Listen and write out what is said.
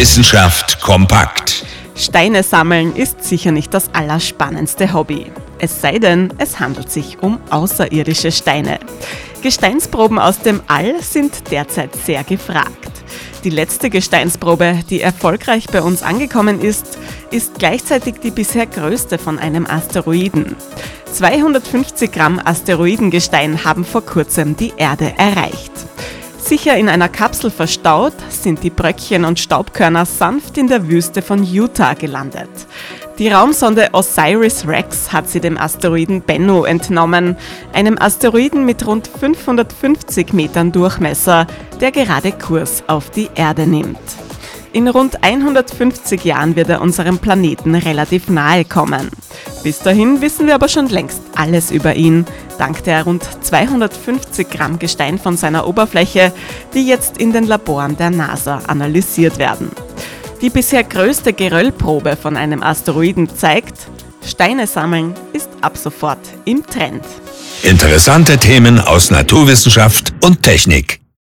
Wissenschaft kompakt. Steine sammeln ist sicher nicht das allerspannendste Hobby. Es sei denn, es handelt sich um außerirdische Steine. Gesteinsproben aus dem All sind derzeit sehr gefragt. Die letzte Gesteinsprobe, die erfolgreich bei uns angekommen ist, ist gleichzeitig die bisher größte von einem Asteroiden. 250 Gramm Asteroidengestein haben vor kurzem die Erde erreicht. Sicher in einer Kapsel verstaut, sind die Bröckchen und Staubkörner sanft in der Wüste von Utah gelandet. Die Raumsonde Osiris Rex hat sie dem Asteroiden Bennu entnommen, einem Asteroiden mit rund 550 Metern Durchmesser, der gerade Kurs auf die Erde nimmt. In rund 150 Jahren wird er unserem Planeten relativ nahe kommen. Bis dahin wissen wir aber schon längst alles über ihn, dank der rund 250 Gramm Gestein von seiner Oberfläche, die jetzt in den Laboren der NASA analysiert werden. Die bisher größte Geröllprobe von einem Asteroiden zeigt, Steine sammeln ist ab sofort im Trend. Interessante Themen aus Naturwissenschaft und Technik.